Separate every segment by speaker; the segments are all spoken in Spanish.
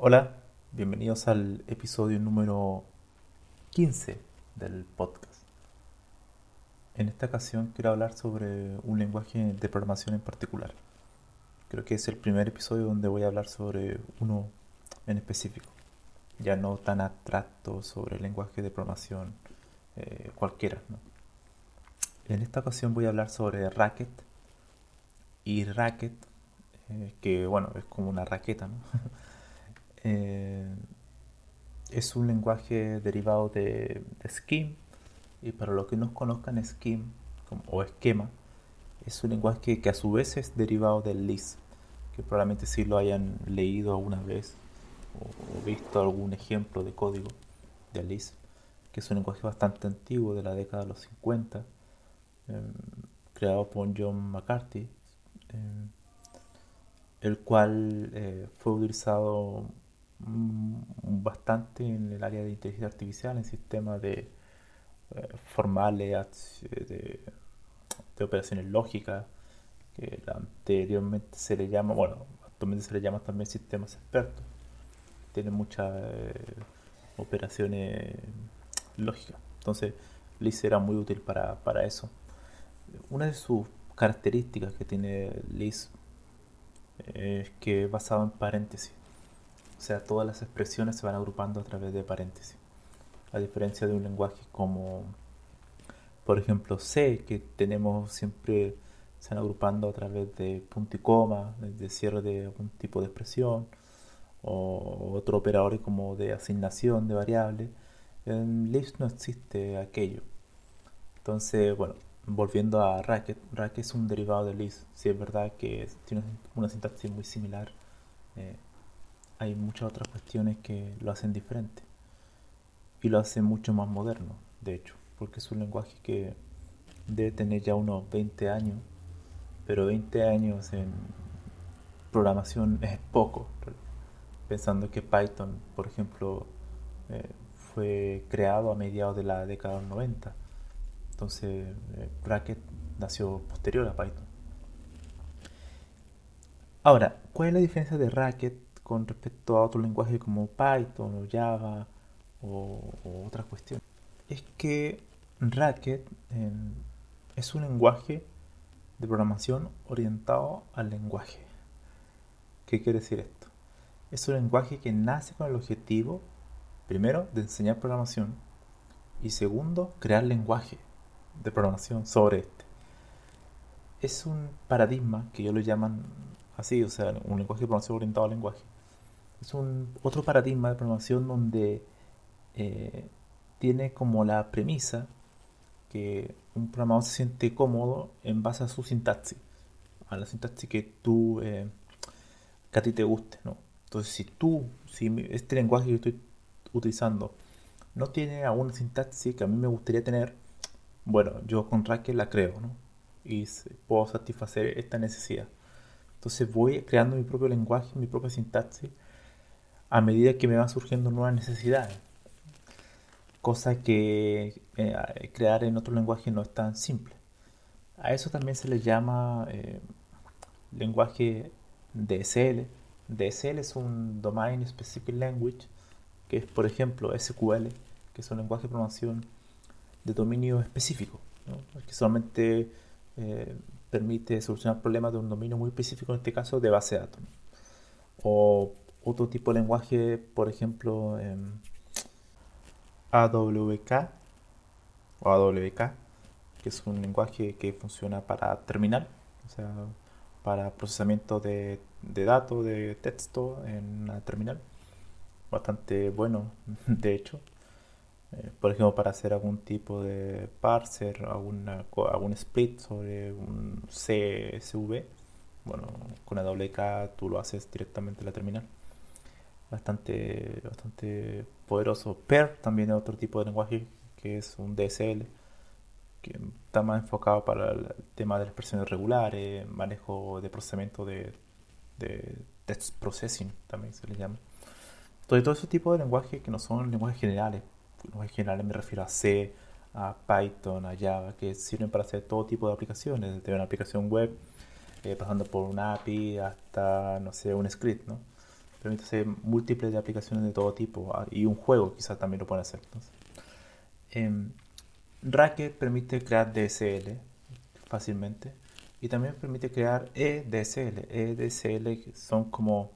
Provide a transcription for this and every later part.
Speaker 1: Hola, bienvenidos al episodio número 15 del podcast. En esta ocasión quiero hablar sobre un lenguaje de programación en particular. Creo que es el primer episodio donde voy a hablar sobre uno en específico, ya no tan abstracto sobre el lenguaje de programación eh, cualquiera. En esta ocasión voy a hablar sobre Racket y Racket, eh, que bueno, es como una raqueta, ¿no? Eh, es un lenguaje derivado de, Scheme y para los que no conozcan Scheme o esquema es un lenguaje que a su vez es derivado del Lisp que probablemente sí lo hayan leído alguna vez o, visto algún ejemplo de código de Lisp que es un lenguaje bastante antiguo de la década de los 50 em, creado por John McCarthy em, el cual eh, fue utilizado bastante en el área de inteligencia artificial, en sistemas de eh, formales, de, operaciones lógicas, que anteriormente se le llama, bueno, actualmente se le llama también sistemas expertos. Tiene muchas eh, operaciones lógicas. Entonces, Lisp era muy útil para, para eso. Una de sus características que tiene Lisp es que es basado en paréntesis. O sea, todas las expresiones se van agrupando a través de paréntesis. A diferencia de un lenguaje como, por ejemplo, C, que tenemos siempre, se van agrupando a través de punto y coma, de cierre de algún tipo de expresión, o otro operador como de asignación de variables. En Lisp no existe aquello. Entonces, bueno, volviendo a Racket, Racket es un derivado de Lisp. Si es verdad que tiene una sintaxis muy similar. Eh, hay muchas otras cuestiones que lo hacen diferente y lo hacen mucho más moderno, de hecho, porque es un lenguaje que debe tener ya unos 20 años, pero 20 años en programación es poco, pensando que Python, por ejemplo, eh, fue creado a mediados de la década del 90, entonces eh, Racket nació posterior a Python. Ahora, ¿cuál es la diferencia de Racket con respecto a otro lenguaje como Python o Java o, otras cuestiones. Es que Racket es un lenguaje de programación orientado al lenguaje. ¿Qué quiere decir esto? Es un lenguaje que nace con el objetivo, primero, de enseñar programación y segundo, crear lenguaje de programación sobre este. Es un paradigma que ellos lo llaman así, o sea, un lenguaje de programación orientado al lenguaje, es un otro paradigma de programación donde eh, tiene como la premisa que un programador se siente cómodo en base a su sintaxis, a la sintaxis que tú, eh, que a ti te guste, ¿no? Entonces, si tú, si este lenguaje que estoy utilizando no tiene alguna sintaxis que a mí me gustaría tener, bueno, yo con Racket la creo, ¿no? Y puedo satisfacer esta necesidad. Entonces voy creando mi propio lenguaje, mi propia sintaxis, a medida que me van surgiendo nuevas necesidades. Cosa que eh, crear en otro lenguaje no es tan simple. A eso también se le llama eh, lenguaje DSL. DSL es un Domain Specific Language, que es, por ejemplo, SQL, que es un lenguaje de programación de dominio específico, que solamente eh, permite solucionar problemas de un dominio muy específico, en este caso de base de datos. O otro tipo de lenguaje, por ejemplo, AWK o AWK, que es un lenguaje que funciona para terminal, o sea, para procesamiento de, datos, de texto en una terminal. Bastante bueno, de hecho. Eh, por ejemplo, para hacer algún tipo de parser, algún split sobre un CSV, bueno, con AWK tú lo haces directamente en la terminal. Bastante, bastante poderoso. PER también es otro tipo de lenguaje que es un DSL, que está más enfocado para el tema de las expresiones regulares, manejo de procesamiento de, de text processing, también se le llama. Todo, todo ese tipo de lenguajes que no son lenguajes generales. Lenguajes generales me refiero a C, a Python, a Java, que sirven para hacer todo tipo de aplicaciones, desde una aplicación web, eh, pasando por un API hasta, no sé, un script, ¿no? Permite hacer múltiples de aplicaciones de todo tipo ah, y un juego quizás también lo pueden hacer. Em, Racket permite crear DSL fácilmente y también permite crear EDSL. EDSL son como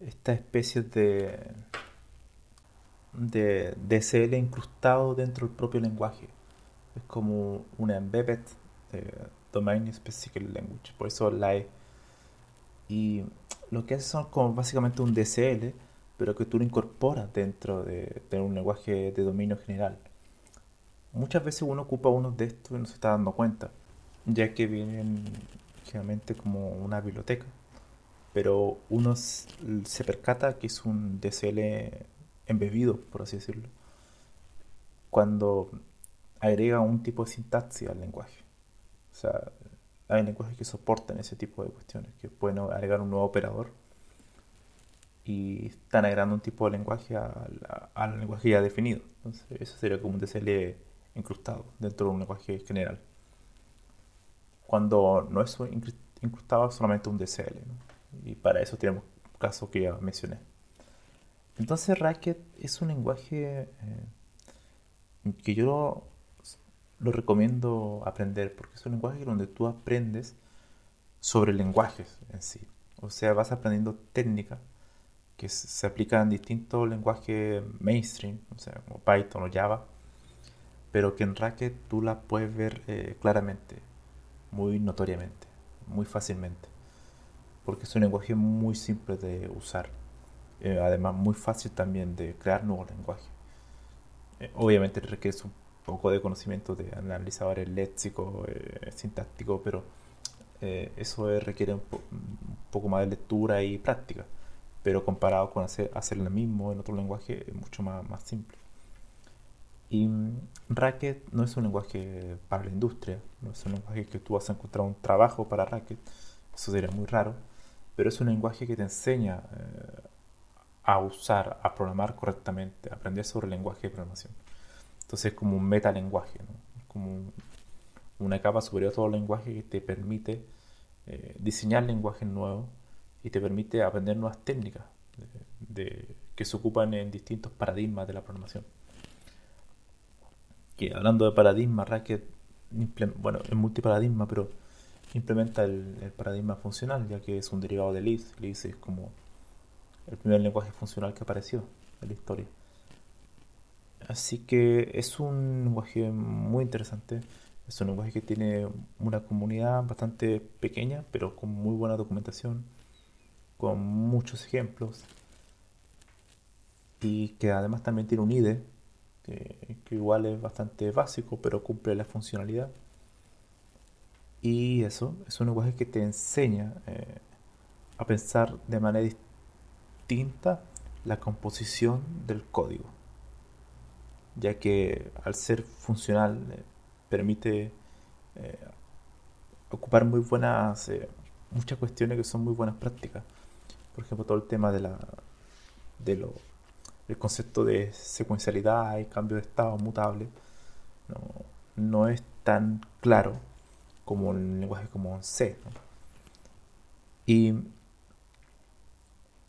Speaker 1: estas especies de, de DSL incrustado dentro del propio lenguaje. Es como una embedded eh, domain specific language, por eso la E. Y lo que hace son como básicamente un DSL, pero que tú lo incorporas dentro de, de un lenguaje de dominio general. Muchas veces uno ocupa uno de estos y no se está dando cuenta, ya que vienen generalmente como una biblioteca. Pero uno se percata que es un DSL embebido, por así decirlo, cuando agrega un tipo de sintaxis al lenguaje. O sea, hay lenguajes que soportan ese tipo de cuestiones, que pueden agregar un nuevo operador y están agregando un tipo de lenguaje al, al lenguaje ya definido. Entonces, eso sería como un DSL incrustado dentro de un lenguaje general. Cuando no es incrustado solamente un DSL. Y para eso tenemos caso que ya mencioné. Entonces Racket es un lenguaje eh, que yo lo, recomiendo aprender porque es un lenguaje donde tú aprendes sobre lenguajes en sí. O sea, vas aprendiendo técnicas que se aplican en distintos lenguajes mainstream, o sea, como Python o Java, pero que en Racket tú la puedes ver eh, claramente, muy notoriamente, muy fácilmente, porque es un lenguaje muy simple de usar, eh, además muy fácil también de crear nuevos lenguajes. Eh, obviamente requiere un poco de conocimiento de analizadores léxicos, sintácticos, pero eso requiere un, poco más de lectura y práctica, pero comparado con hacer, hacer lo mismo en otro lenguaje es mucho más, más simple. Y mm, Racket no es un lenguaje para la industria, no es un lenguaje que tú vas a encontrar un trabajo para Racket, eso sería muy raro, pero es un lenguaje que te enseña eh, a usar, a programar correctamente, a aprender sobre el lenguaje de programación. Entonces es como un metalenguaje, ¿no? como una capa superior a todo el lenguaje que te permite eh, diseñar lenguajes nuevos y te permite aprender nuevas técnicas que se ocupan en distintos paradigmas de la programación que hablando de paradigma, Racket, bueno, es multiparadigma, pero implementa el, paradigma funcional, ya que es un derivado de Lisp. Lisp es como el primer lenguaje funcional que apareció en la historia. Así que es un lenguaje muy interesante. Es un lenguaje que tiene una comunidad bastante pequeña, pero con muy buena documentación, con muchos ejemplos. Y que además también tiene un IDE, que, igual es bastante básico, pero cumple la funcionalidad. Y eso es un lenguaje que te enseña eh, a pensar de manera distinta la composición del código, ya que al ser funcional eh, permite eh, ocupar muy buenas, muchas cuestiones que son muy buenas prácticas. Por ejemplo, todo el tema de la, de lo, el concepto de secuencialidad y cambio de estado mutable no, no es tan claro como el lenguaje como C. Y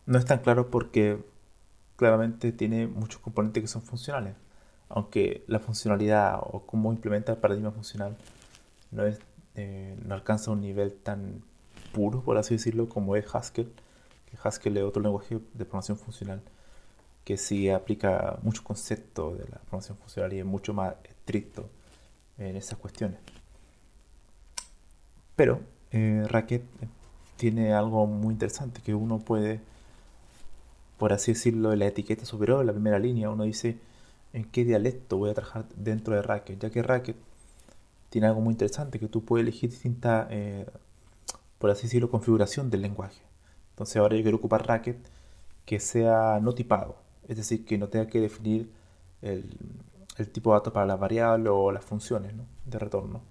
Speaker 1: no es tan claro porque claramente tiene muchos componentes que son funcionales, aunque la funcionalidad o cómo implementa el paradigma funcional no, es, eh, no alcanza un nivel tan puro, por así decirlo, como es Haskell, que Haskell es otro lenguaje de programación funcional que sí aplica muchos conceptos de la programación funcional y es mucho más estricto en esas cuestiones. Pero eh, Racket tiene algo muy interesante que uno puede, por así decirlo, en la etiqueta superior, en la primera línea, uno dice en qué dialecto voy a trabajar dentro de Racket, ya que Racket tiene algo muy interesante que tú puedes elegir distinta, eh, por así decirlo, configuración del lenguaje. Entonces ahora yo quiero ocupar Racket que sea no tipado, es decir, que no tenga que definir el, tipo de datos para las variables o las funciones de retorno.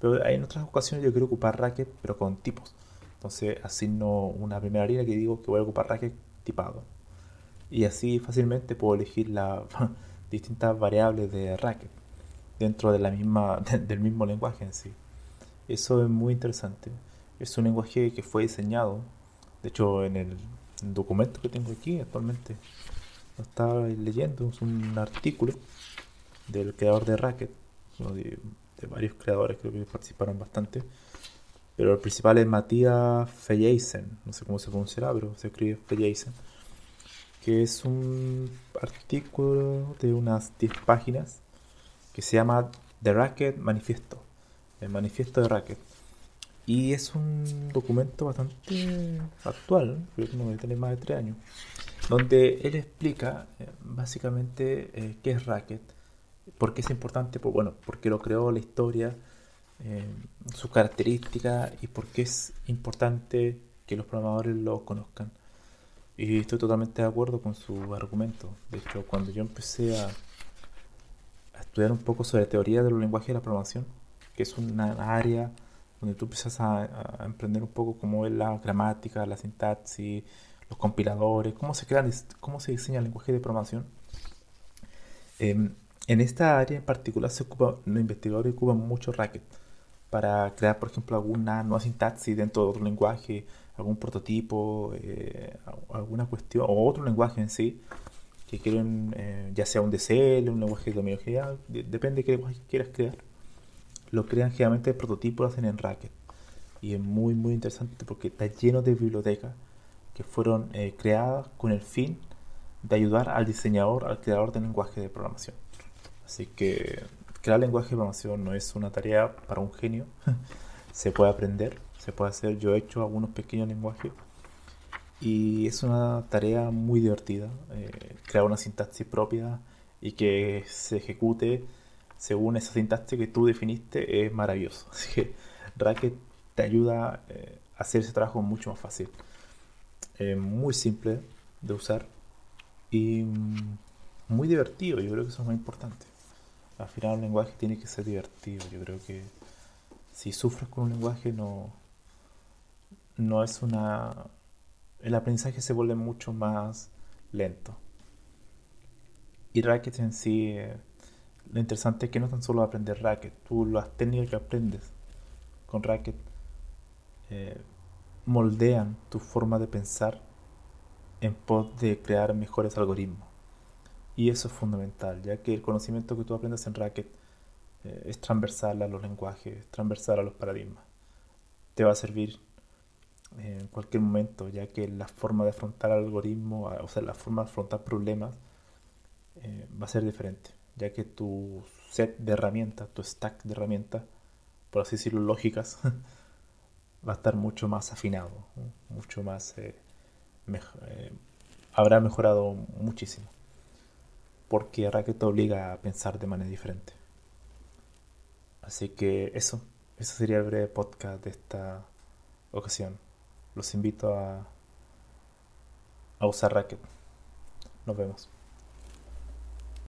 Speaker 1: Pero en otras ocasiones yo quiero ocupar Racket, pero con tipos. Entonces asigno una primera línea que digo que voy a ocupar Racket tipado. Y así fácilmente puedo elegir las distintas variables de Racket dentro de la misma, del mismo lenguaje en sí. Eso es muy interesante. Es un lenguaje que fue diseñado, de hecho en el documento que tengo aquí actualmente, lo estaba leyendo, es un artículo del creador de Racket, de, varios creadores creo que participaron bastante, pero el principal es Matías Feyeisen, no sé cómo se pronunciará, pero se escribe Feyeisen, que es un artículo de unas 10 páginas que se llama The Racket Manifiesto, el manifiesto de Racket. Y es un documento bastante actual, creo que no debe tener más de 3 años, donde él explica eh, básicamente eh, qué es Racket, por qué es importante, pues bueno, porque lo creó la historia, eh, sus características y por qué es importante que los programadores lo conozcan. Y estoy totalmente de acuerdo con su argumento. De hecho, cuando yo empecé a, estudiar un poco sobre teoría de los lenguajes de la programación, que es una área donde tú empiezas a, emprender un poco cómo es la gramática, la sintaxis, los compiladores, cómo se crean, cómo se diseña el lenguaje de programación. Em, en esta área en particular se ocupa, los investigadores ocupan mucho Racket para crear, por ejemplo, alguna nueva sintaxis dentro de otro lenguaje, algún prototipo, eh, alguna cuestión, o otro lenguaje en sí, que quieren, eh, ya sea un DCL, un lenguaje de dominio general, depende de qué lenguaje quieras crear. Lo crean generalmente el prototipo, lo hacen en Racket. Y es muy, muy interesante porque está lleno de bibliotecas que fueron eh, creadas con el fin de ayudar al diseñador, al creador de lenguaje de programación. Así que crear lenguaje de programación no es una tarea para un genio. se puede aprender, se puede hacer. Yo he hecho algunos pequeños lenguajes y es una tarea muy divertida. Eh, crear una sintaxis propia y que se ejecute según esa sintaxis que tú definiste es maravilloso. Así que Racket te ayuda eh, a hacer ese trabajo mucho más fácil. muy simple de usar y mm, muy divertido. Yo creo que eso es muy importante. Al final un lenguaje tiene que ser divertido. Yo creo que si sufres con un lenguaje no, no es una... El aprendizaje se vuelve mucho más lento. Y Racket en sí... Eh, lo interesante es que no tan solo aprender Racket, tú las técnicas que aprendes con Racket eh, moldean tu forma de pensar en pos de crear mejores algoritmos. Y eso es fundamental, ya que el conocimiento que tú aprendes en Racket eh, es transversal a los lenguajes, transversal a los paradigmas. Te va a servir en cualquier momento, ya que la forma de afrontar algoritmos, o sea, la forma de afrontar problemas, eh, va a ser diferente ya que tu set de herramientas, tu stack de herramientas, por así decirlo, lógicas, va a estar mucho más afinado, mucho más... Eh, eh, habrá mejorado muchísimo. Porque Racket te obliga a pensar de manera diferente. Así que eso, eso sería el breve podcast de esta ocasión. Los invito a, a usar Racket. Nos vemos.